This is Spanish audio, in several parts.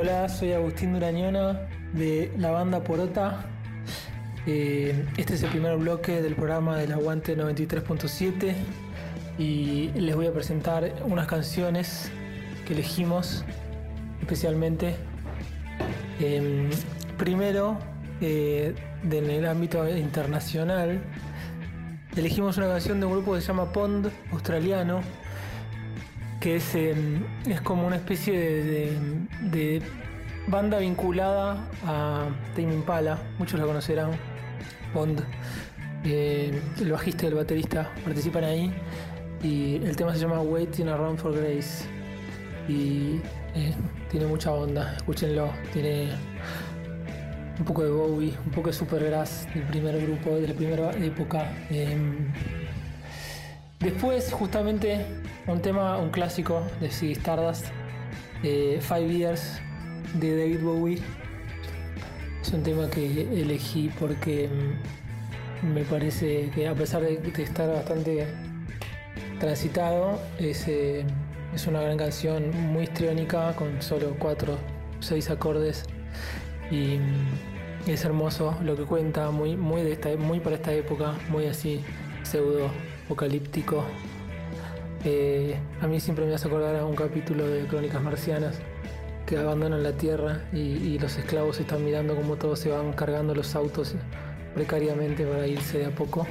Hola, soy Agustín Durañona de la banda Porota. Eh, este es el primer bloque del programa del Aguante 93.7 y les voy a presentar unas canciones que elegimos especialmente. Em, primero, eh, en el ámbito internacional, elegimos una canción de un grupo que se llama Pond, australiano, es, em, es como una especie de, banda vinculada a Tame Impala, muchos la conocerán, Pond. Eh, el bajista y el baterista participan ahí y el tema se llama Waiting Around for Grace y eh, tiene mucha onda, escúchenlo, tiene un poco de Bowie, un poco de Supergrass del primer grupo, de la primera época. Em, después, justamente, un tema, un clásico de Ziggy Stardust, eh, Five Years de David Bowie. Es un tema que elegí porque mm, me parece que a pesar de, estar bastante transitado, es, eh, es una gran canción muy histriónica con solo cuatro, seis acordes y mm, es hermoso lo que cuenta, muy, muy, para esta época, muy así pseudo apocalíptico. Eh, a mí siempre me hace acordar a un capítulo de Crónicas Marcianas que abandonan la tierra y, los esclavos están mirando cómo todos se van cargando los autos precariamente para irse de a poco.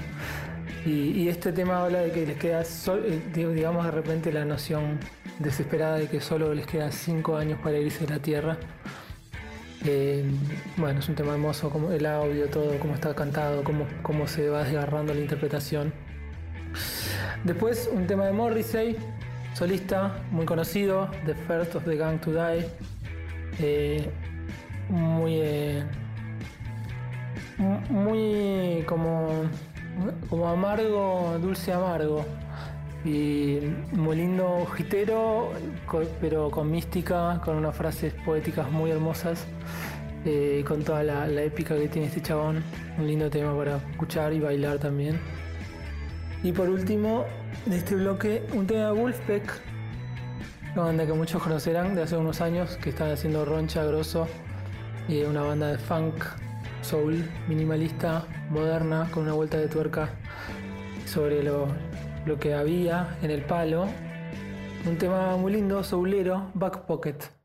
Y, este tema habla de que les queda, eh, digamos, de repente la noción desesperada de que solo les queda cinco años para irse de la tierra. Eh, bueno, es un tema hermoso, como el audio, todo, cómo está cantado, cómo, cómo se va desgarrando la interpretación. Después un tema de Morrissey, solista, muy conocido, The First of the Gang to Die. Eh, muy, eh, muy como, como amargo, dulce amargo. Y muy lindo, gitero, pero con mística, con unas frases poéticas muy hermosas, eh, con toda la épica que tiene este chabón. Un lindo tema para escuchar y bailar también. Y por último, de este bloque, un tema de Wolfpack, una banda que muchos conocerán de hace unos años, que están haciendo roncha, grosso, y una banda de funk, soul, minimalista, moderna, con una vuelta de tuerca sobre lo, lo que había en el palo. Un tema muy lindo, soulero, Back Pocket.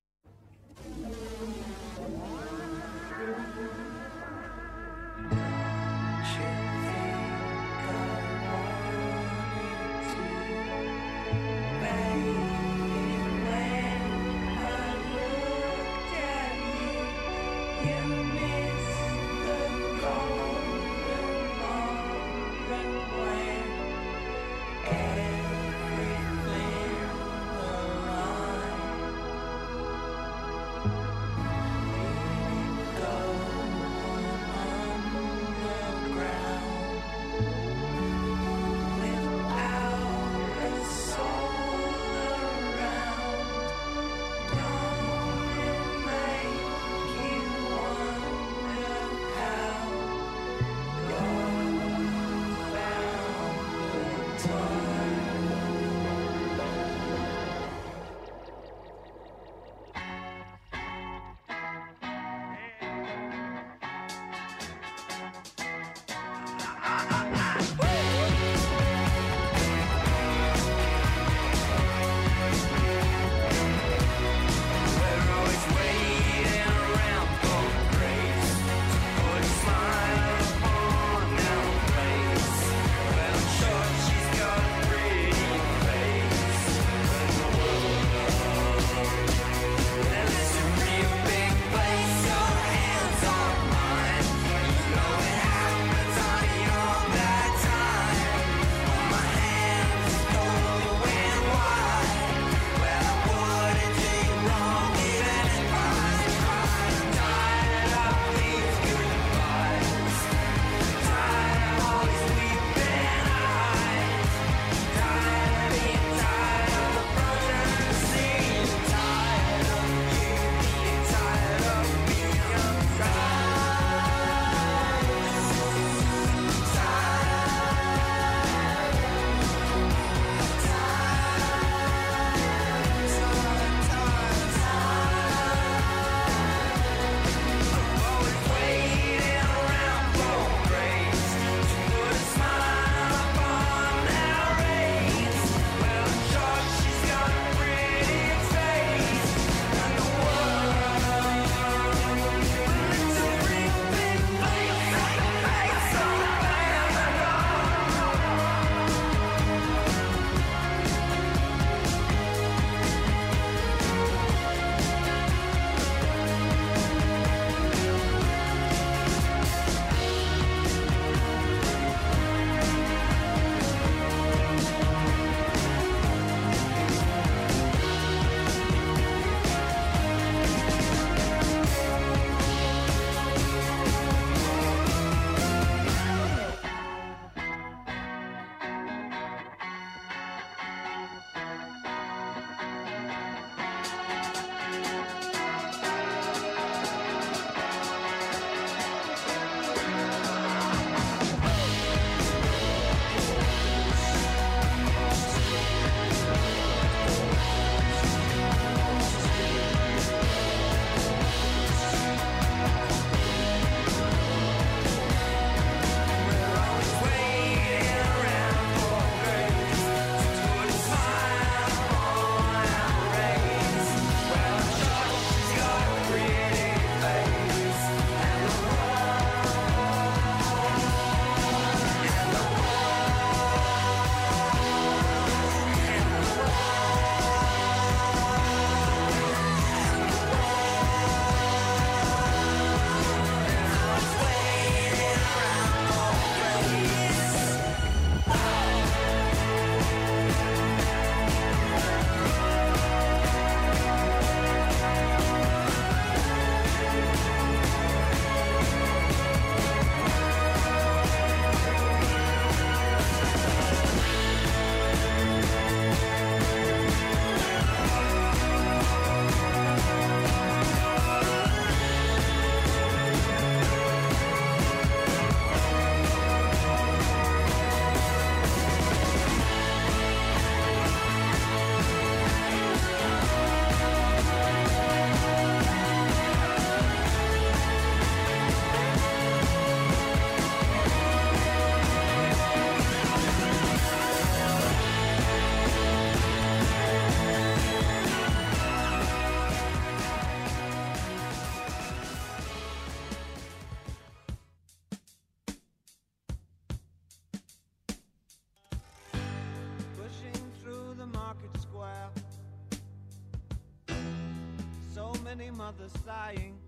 The sighing.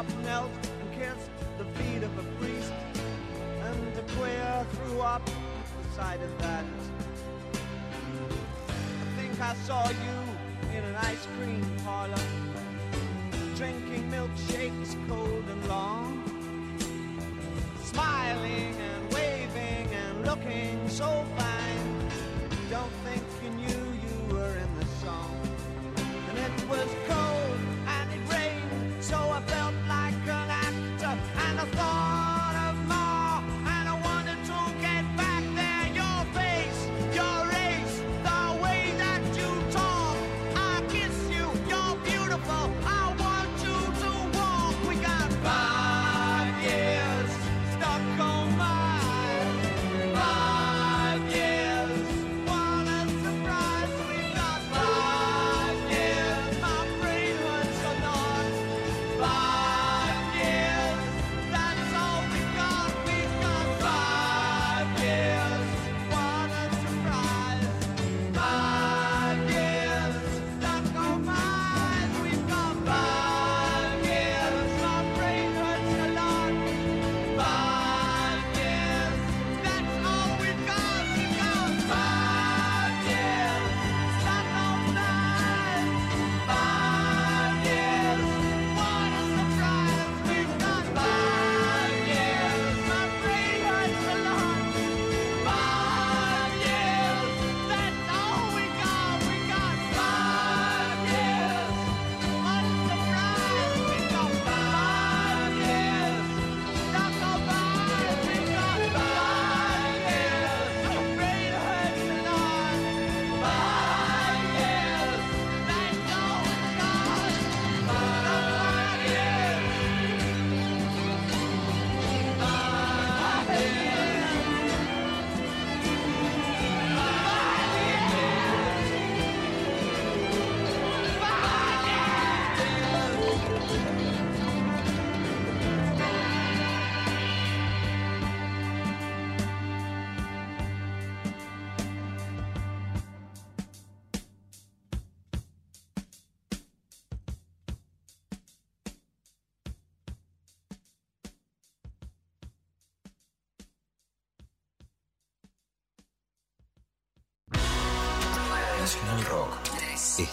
Bob knelt and kissed the feet of a priest, and a queer threw up the sight of that. I think I saw you in an ice cream parlor, drinking milkshakes cold and long, smiling and waving and looking so far.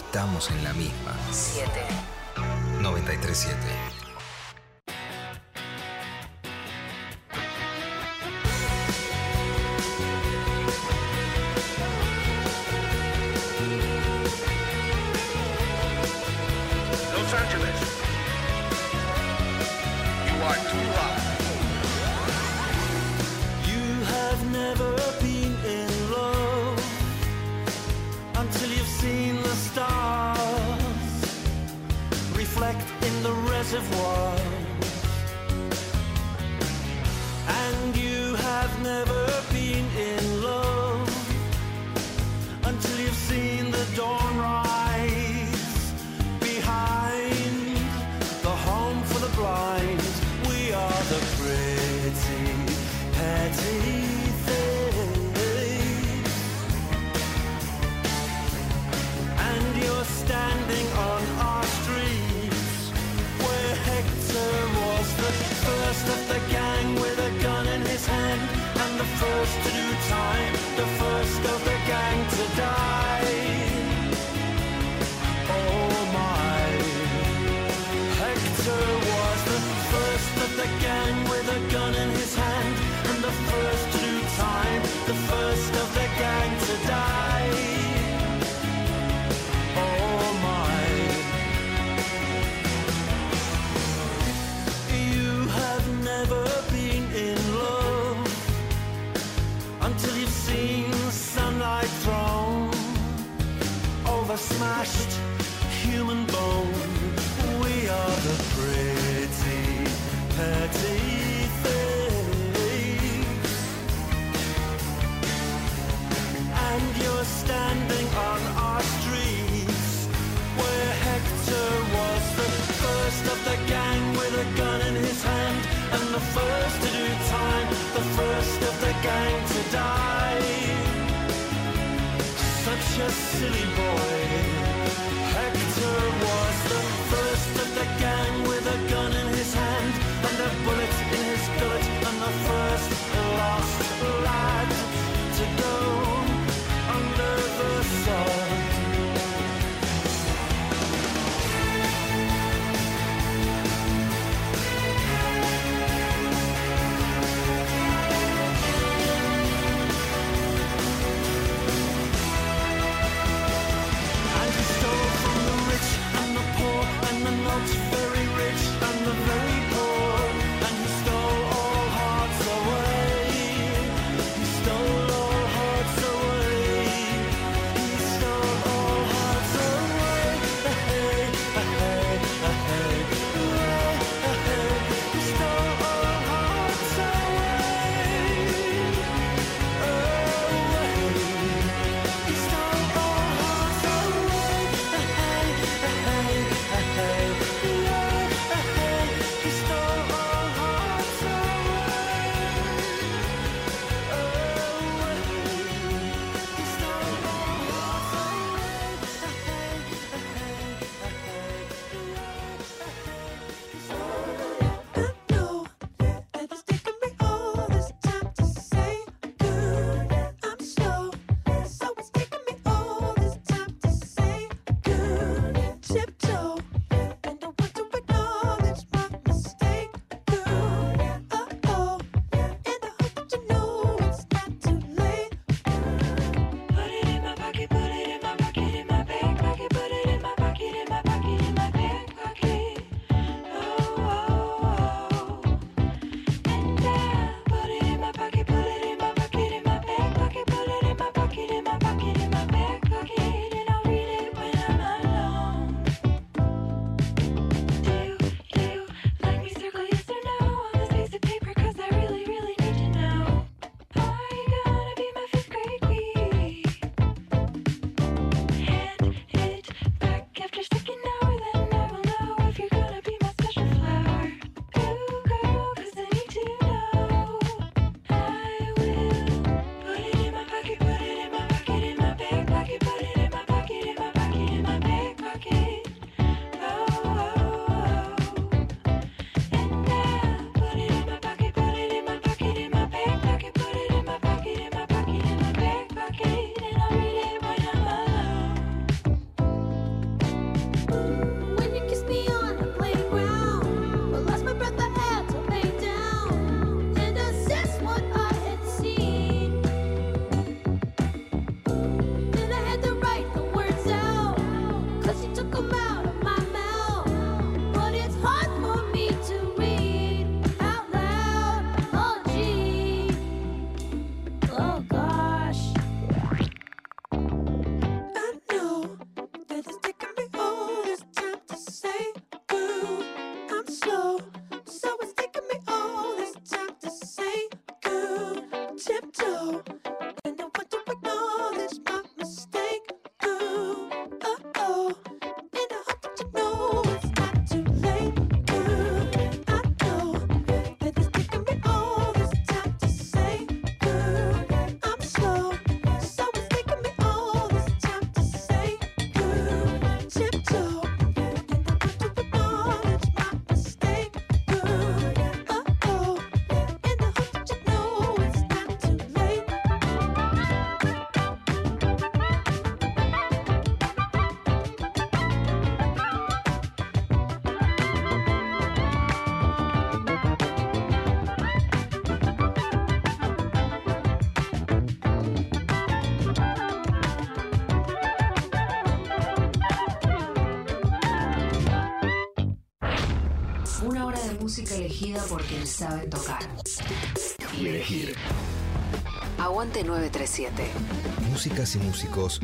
estamos en la misma. 7. 937. die. Such a silly boy. Hector was the first of the gang with a gun in his hand and a bullet in his gut, and the first last. life. Por quienes saben tocar. Y elegir. Aguante 937. Músicas y músicos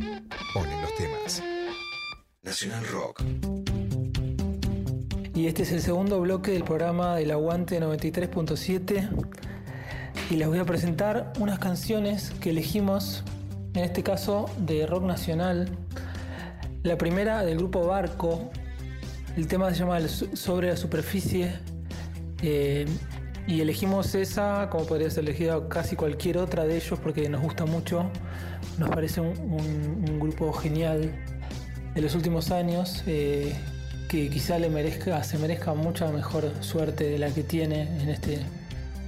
ponen los temas. Nacional Rock. Y este es el segundo bloque del programa del Aguante 93.7. Y les voy a presentar unas canciones que elegimos, en este caso de rock nacional. La primera del grupo Barco. El tema se llama Sobre la superficie. Eh, y elegimos esa, como podría ser elegida casi cualquier otra de ellos, porque nos gusta mucho. Nos parece un, un grupo genial de los últimos años. Eh, que quizá le merezca, se merezca mucha mejor suerte de la que tiene en este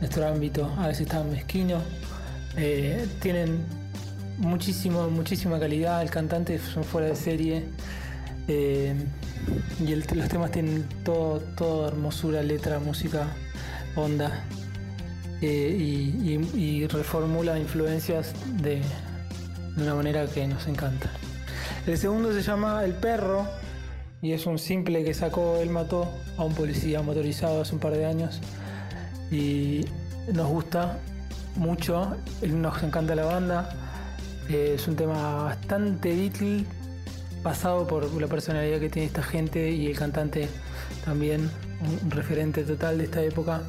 nuestro ámbito. A veces está mezquino. Eh, tienen muchísimo, muchísima calidad. El cantante son fuera de serie. Eh, y los temas tienen todo, toda hermosura, letra, música, onda. Eh, y, reformula influencias de, de una manera que nos encanta. El segundo se llama El Perro y es un simple que sacó, él mató a un policía motorizado hace un par de años y nos gusta mucho, nos encanta la banda, eh, es un tema bastante Beatle, pasado por la personalidad que tiene esta gente y el cantante también, un referente total de esta época.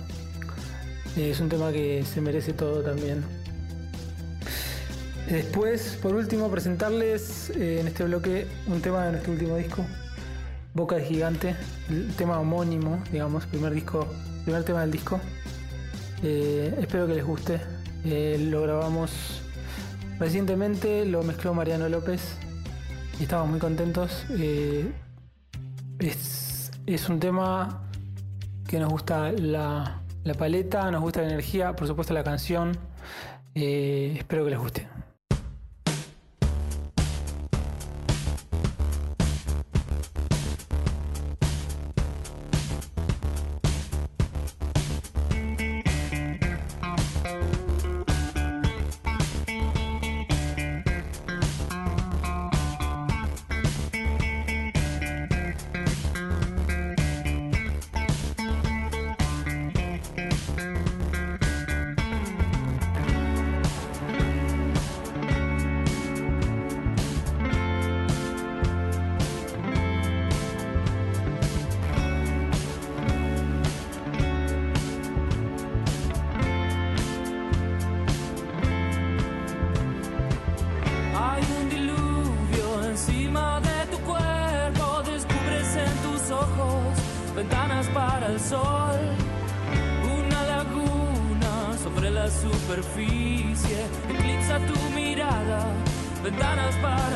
Eh, es un tema que se merece todo también. Después, por último, presentarles eh, en este bloque un tema de nuestro último disco, Boca de Gigante, el tema homónimo, digamos, primer disco, primer tema del disco. Eh, espero que les guste. Lo grabamos recientemente, lo mezcló Mariano López y estamos muy contentos. Eh, es, es, un tema que nos gusta la, la, paleta, nos gusta la energía, por supuesto la canción. espero que les guste. sol, una laguna sobre la superficie, eclipsa tu mirada, ventanas para...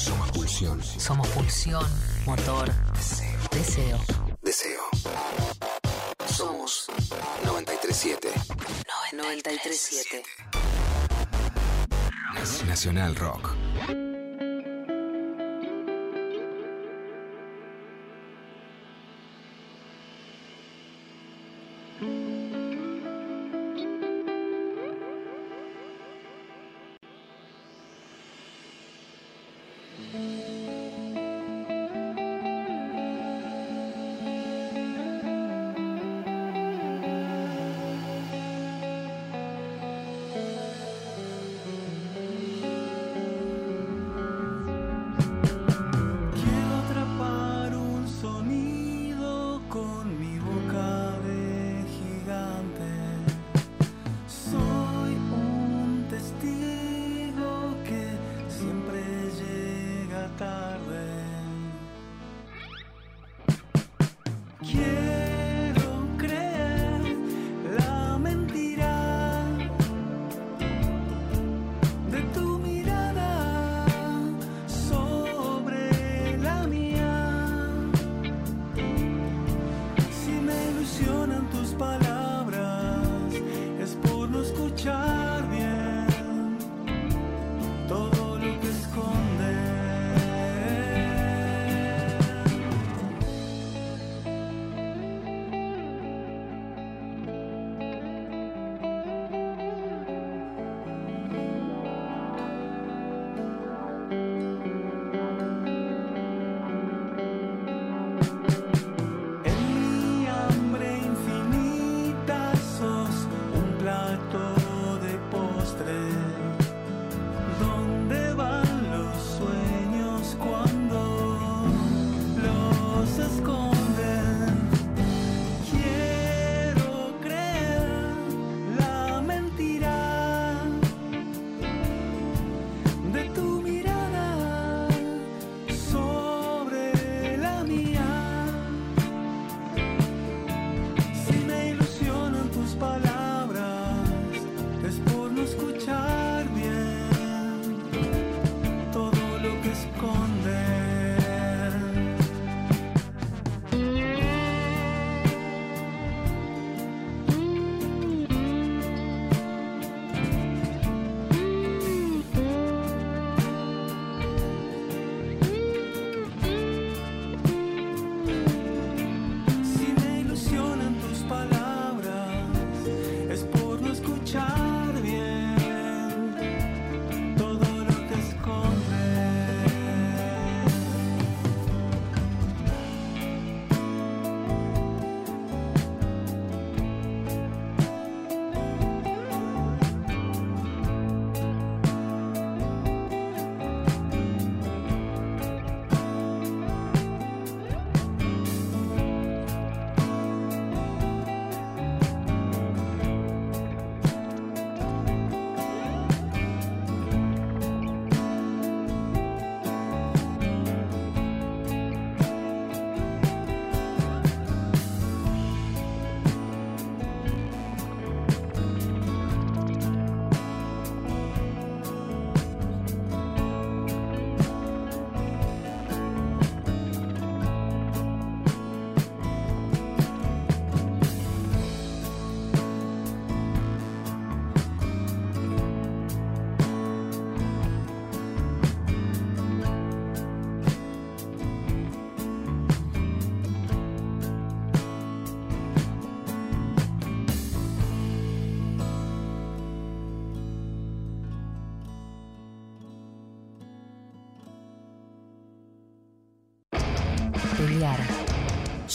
Somos pulsión. Somos pulsión, motor, deseo. Deseo. deseo. Somos 937. 937. Nacional Rock.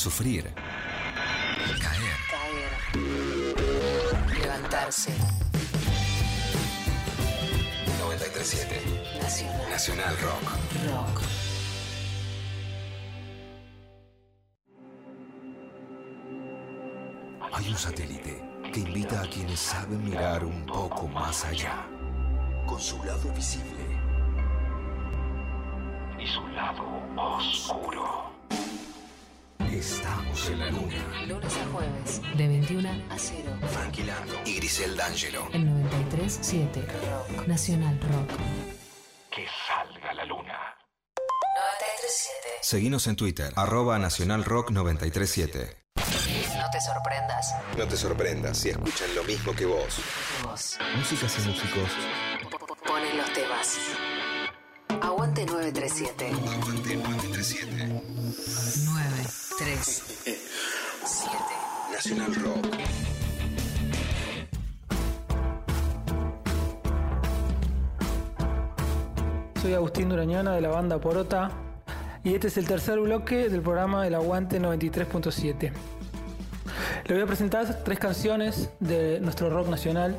Sufrir. Caer. Caer. Levantarse. 937. Nacional. Nacional Rock. Rock. Hay un satélite que invita a quienes saben mirar un poco más allá. Con su lado visible. Y su lado oscuro. Estamos en la luna. Lunes a jueves, de 21 a 0. Frankie Lando y Grisel D'Angelo. El 93.7. Rock. Nacional Rock. Que salga la luna. 93.7. Seguinos en Twitter, arroba Nacional Rock 937. No te sorprendas. No te sorprendas si escuchan lo mismo que vos. Vos. Músicas y músicos. Ponen los temas. Aguante 937. Aguante 937. 937. Nacional Rock. Soy Agustín Durañana de la banda Porota y este es el tercer bloque del programa del Aguante 93.7. Le voy a presentar tres canciones de nuestro rock nacional.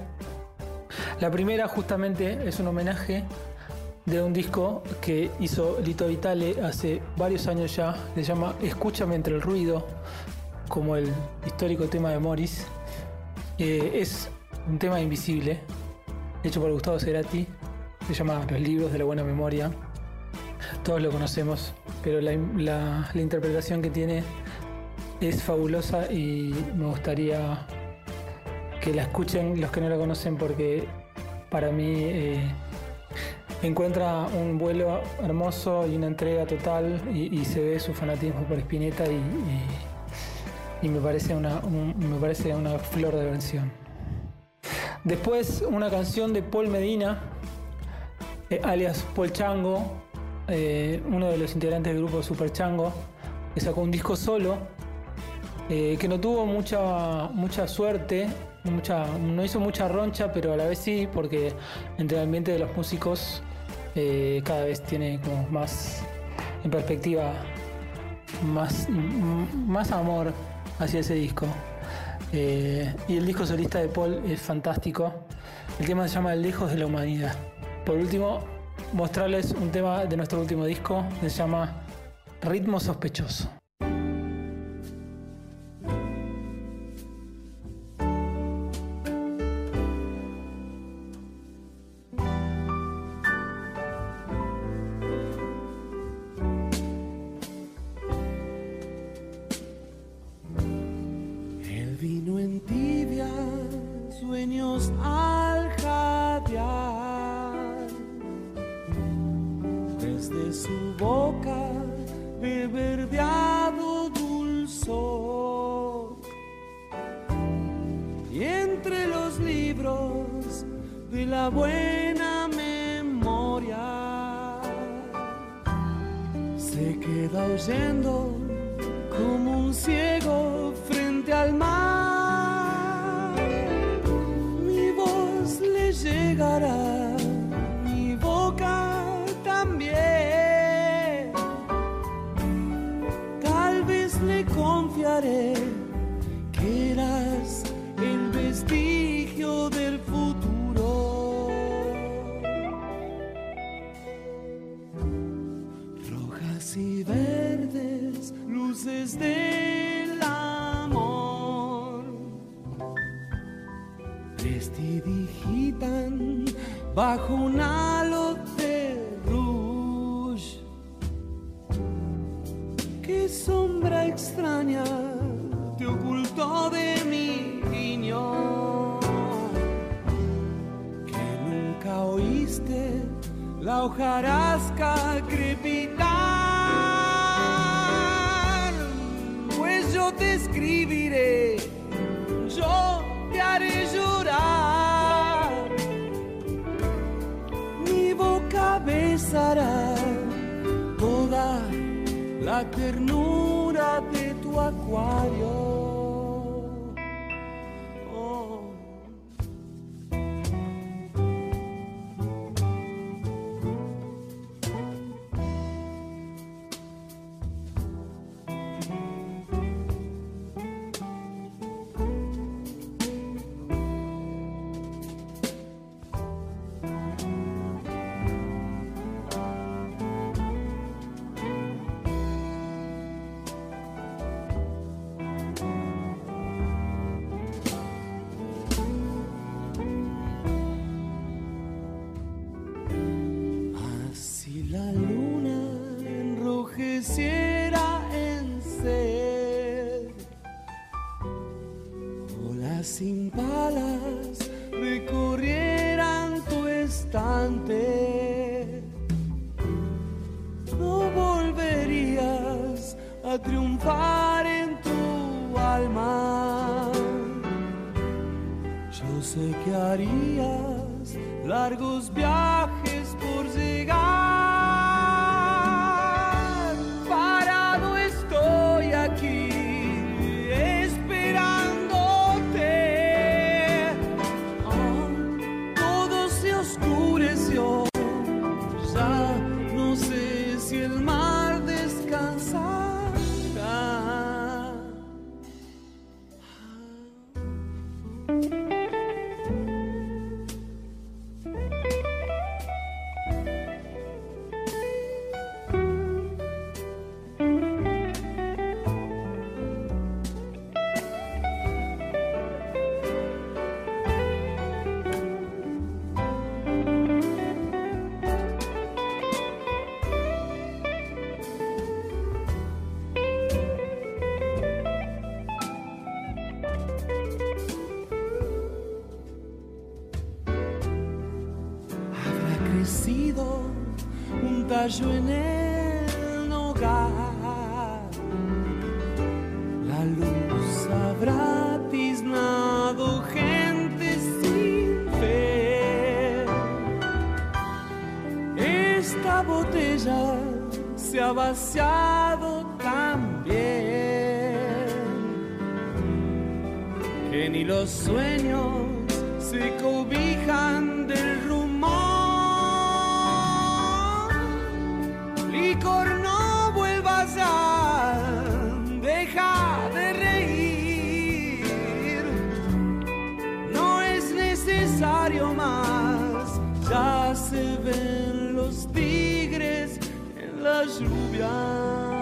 La primera justamente es un homenaje de un disco que hizo Lito Vitale hace varios años ya. Se llama Escúchame entre el ruido, como el histórico tema de Morris. Eh, es un tema invisible, hecho por Gustavo Cerati. Se llama Los libros de la buena memoria. Todos lo conocemos, pero la, la- interpretación que tiene es fabulosa y me gustaría que la escuchen los que no la conocen porque para mí eh, encuentra un vuelo hermoso y una entrega total y, se ve su fanatismo por Spinetta y, me parece una, un- me parece una flor de canción. Después una canción de Paul Medina, eh, alias Paul Chango, eh, uno de los integrantes del grupo Super Chango, que sacó un disco solo, eh, que no tuvo mucha, mucha suerte, no hizo mucha roncha, pero a la vez sí, porque entre el ambiente de los músicos eh, cada vez tiene como más en perspectiva más, m- más amor hacia ese disco. Eh, y el disco solista de Paul es fantástico. El tema se llama El lejos de la humanidad. Por último, mostrarles un tema de nuestro último disco se llama Ritmo sospechoso. Confiaré que eras el vestigio del futuro. Rojas y verdes, luces del amor. Prestidigitan bajo un la triunfar en tu alma. Yo sé que harías largos viajes la lluvia.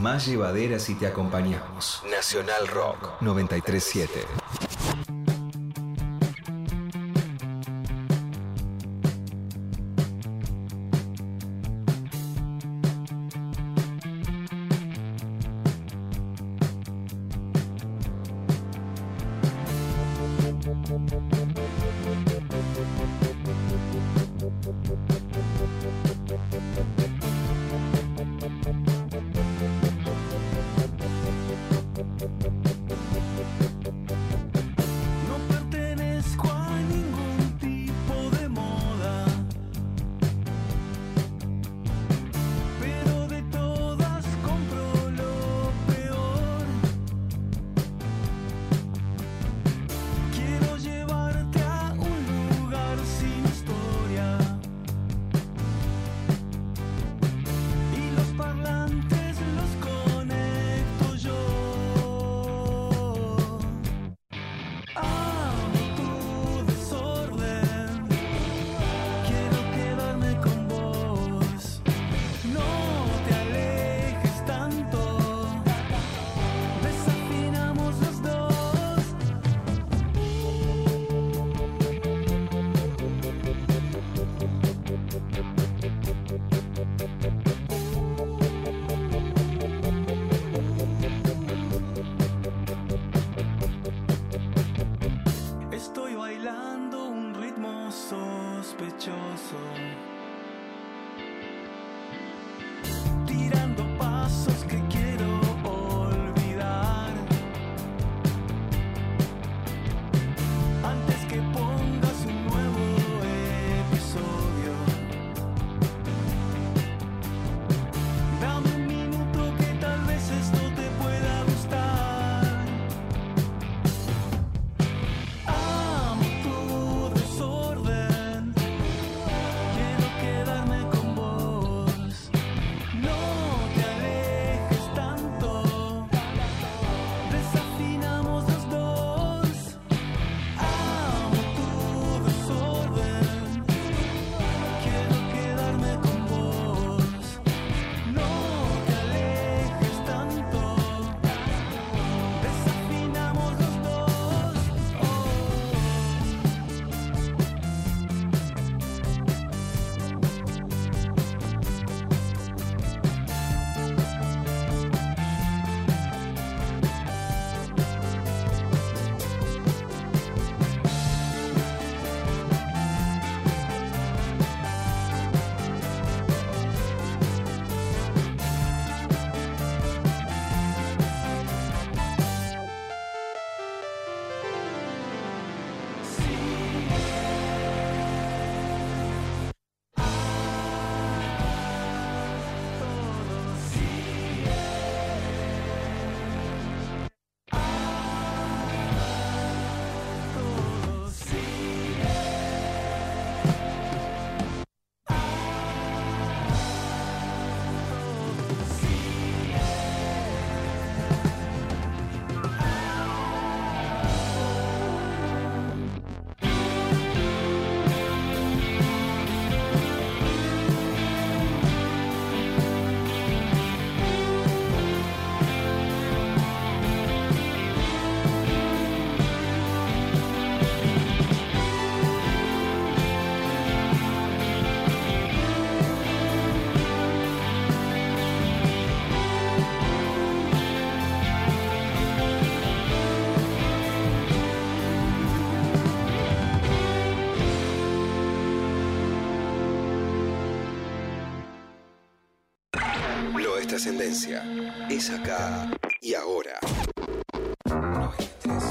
más llevadera si te acompañamos. Nacional Rock 937. Diferencia es acá y ahora. 93,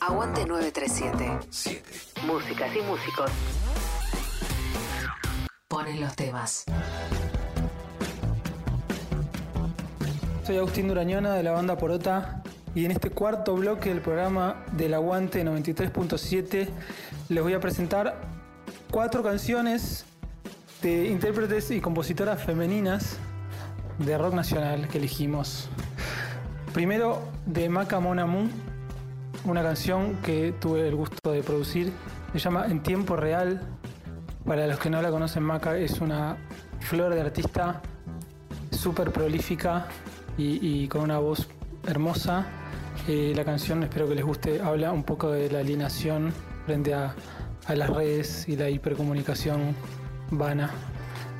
Aguante 937. 7. Músicas y músicos. Ponen los temas. Soy Agustín Durañona de la banda Porota y en este cuarto bloque del programa del Aguante 93.7 les voy a presentar cuatro canciones de intérpretes y compositoras femeninas de rock nacional que elegimos. Primero de Maca Mon Amour, una canción que tuve el gusto de producir, se llama En tiempo real. Para los que no la conocen, Maca es una flor de artista súper prolífica y, y con una voz hermosa. Eh, la canción, espero que les guste, habla un poco de la alienación frente a, a las redes y la hipercomunicación vana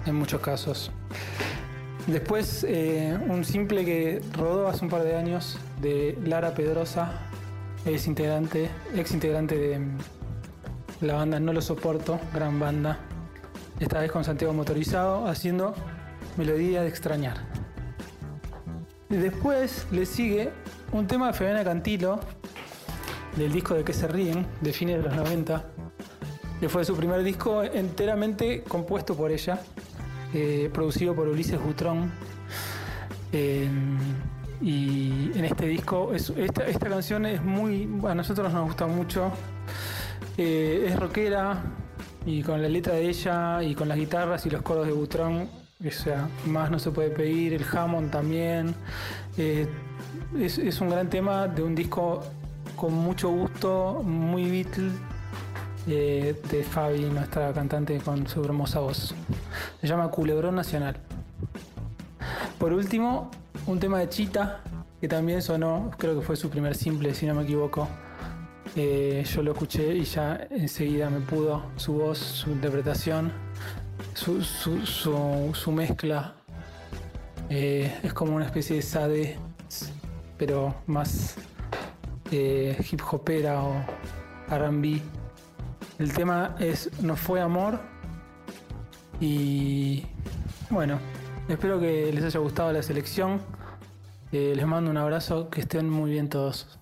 en muchos casos. Después, eh, un simple que rodó hace un par de años de Lara Pedrosa, es integrante, ex integrante de mm, la banda No Lo Soporto, gran banda. Esta vez con Santiago Motorizado, haciendo Melodía de Extrañar. Y después le sigue un tema de Fabiana Cantilo, del disco de que se ríen, de fines de los 90, que fue su primer disco enteramente compuesto por ella, eh, producido por Ulises Butrón. Y en este disco, es- esta, esta canción es muy. A nosotros nos gusta mucho. Eh, es rockera y con la letra de ella y con las guitarras y los coros de Butrón, o sea, más no se puede pedir. El Hammond también. Eh, es, es un gran tema de un disco con mucho gusto, muy Beatle, de Fabi, nuestra cantante con su hermosa voz. Se llama Culebrón Nacional. Por último, un tema de Chita, que también sonó, creo que fue su primer simple, si no me equivoco. Eh, yo lo escuché y ya enseguida me pudo su voz, su interpretación, su, su- su- su mezcla. Eh, es como una especie de sade, pero más eh, hip hopera o RB. El tema es No fue amor. Y bueno, espero que les haya gustado la selección. Eh, les mando un abrazo, que estén muy bien todos.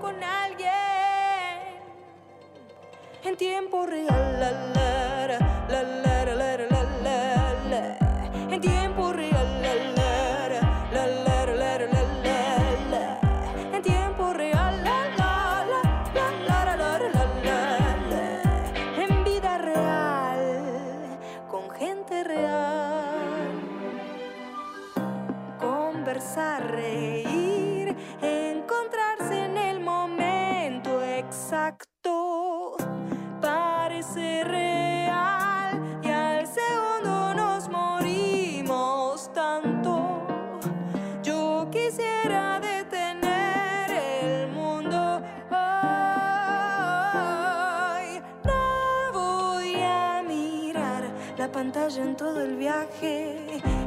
con alguien en tiempo real. La, la, la, en tiempo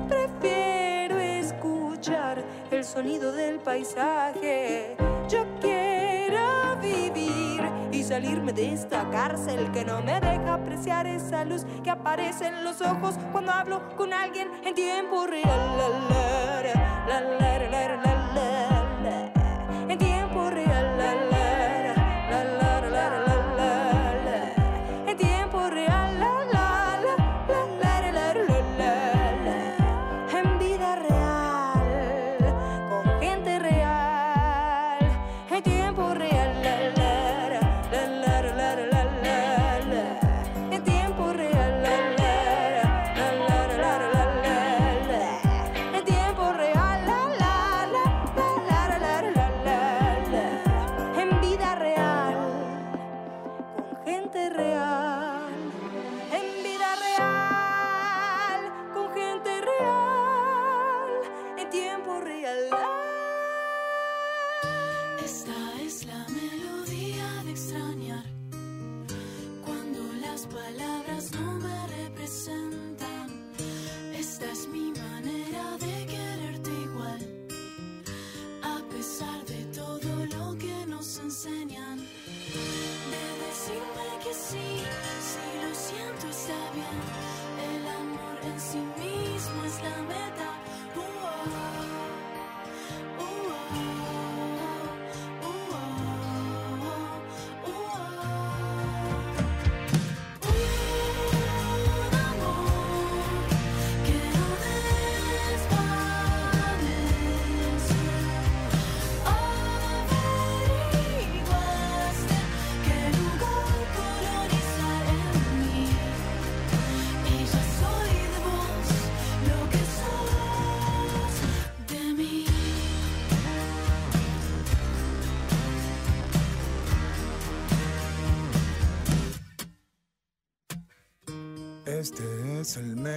Prefiero escuchar el sonido del paisaje. Yo quiero vivir y salirme de esta cárcel que no me deja apreciar esa luz que aparece en los ojos cuando hablo con alguien en tiempo real. La, la, la,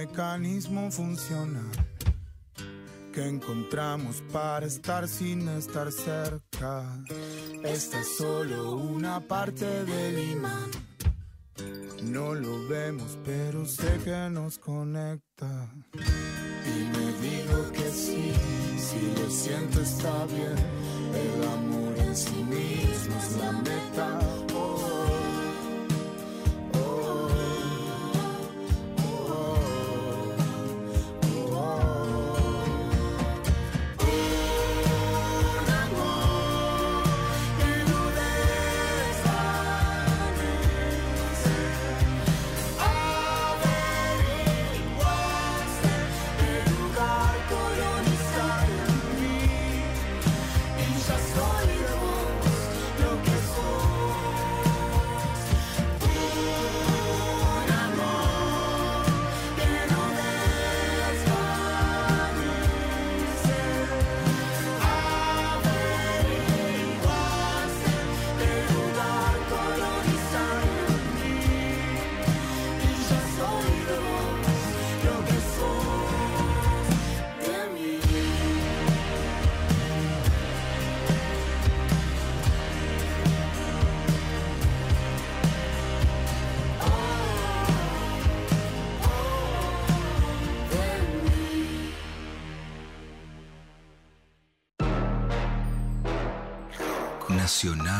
mecanismo funcional que encontramos para estar sin estar cerca. Esta es solo una parte del imán. No lo vemos, pero sé que nos conecta. Y me digo que sí, si lo siento está bien. El amor en sí mismo es la meta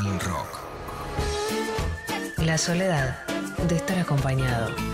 Rock. La soledad de estar acompañado.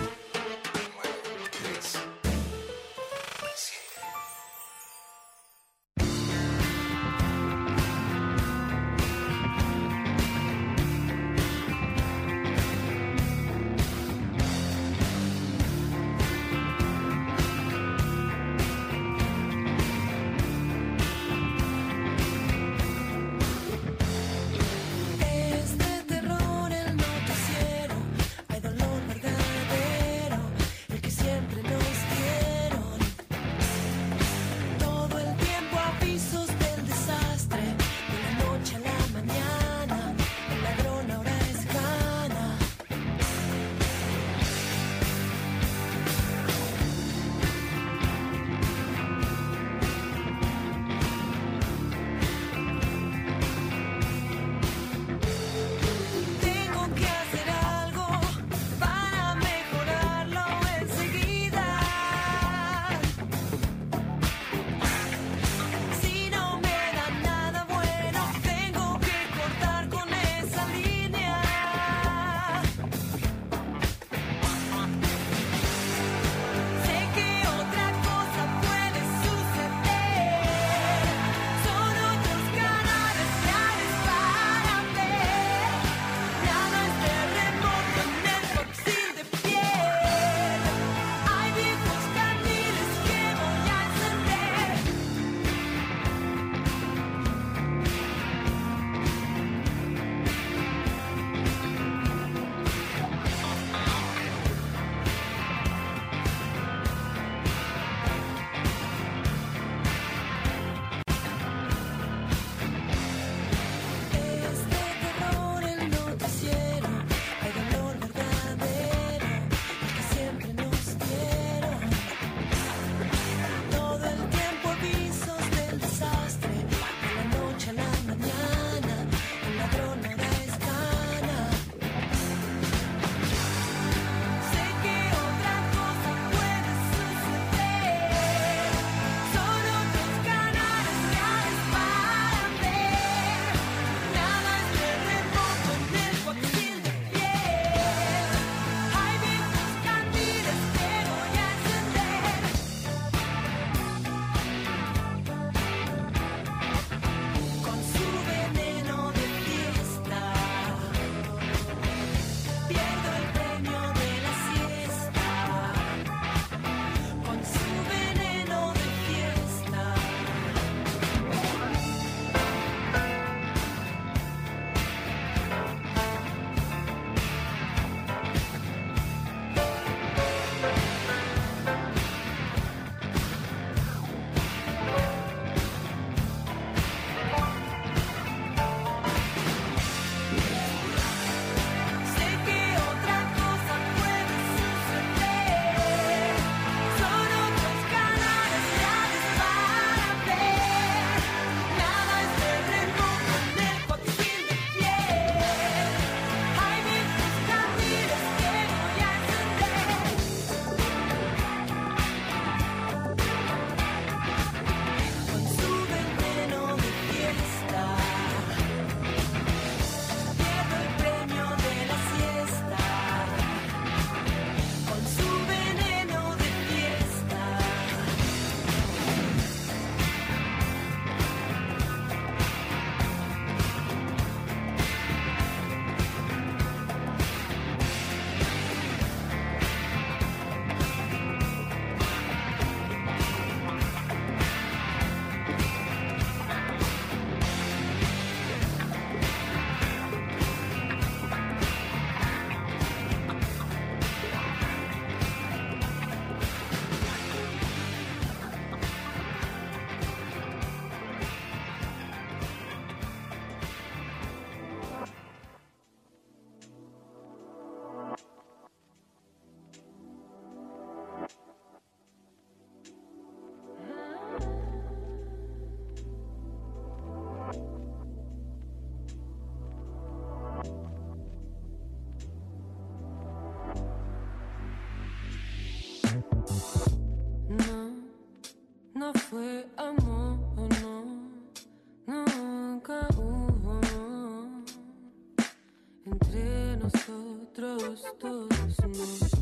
Nosotros dos, no,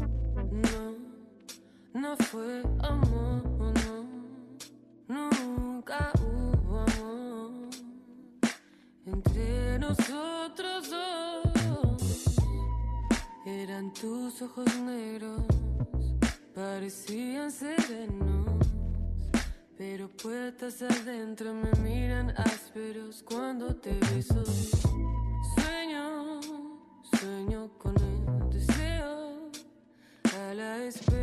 a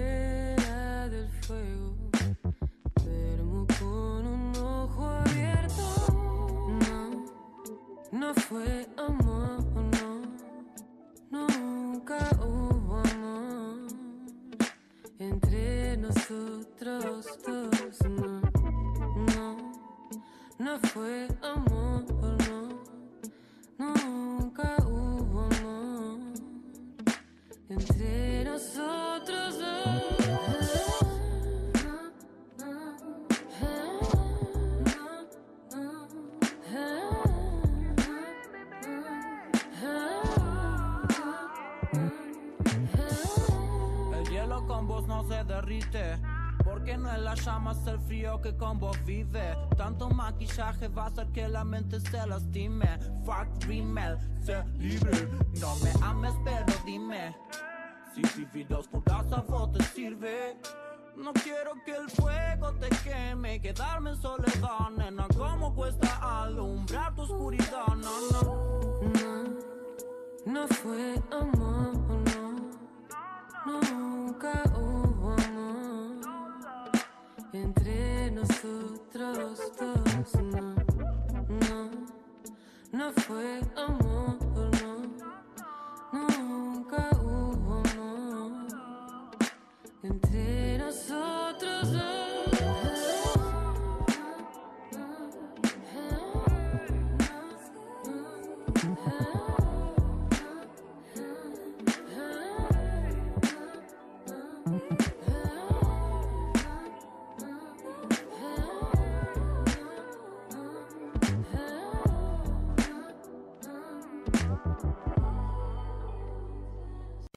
es el frío que con vos vive. Tanto maquillaje va a hacer que la mente se lastime. Fuck rimel, sé libre. No me ames, pero dime. Si vivir oscuras a vos te sirve. No quiero que el fuego te queme, quedarme en soledad, nena. ¿Cómo cuesta alumbrar tu oscuridad? No, no. No, no fue amor, No, no, no fue amor, no, nunca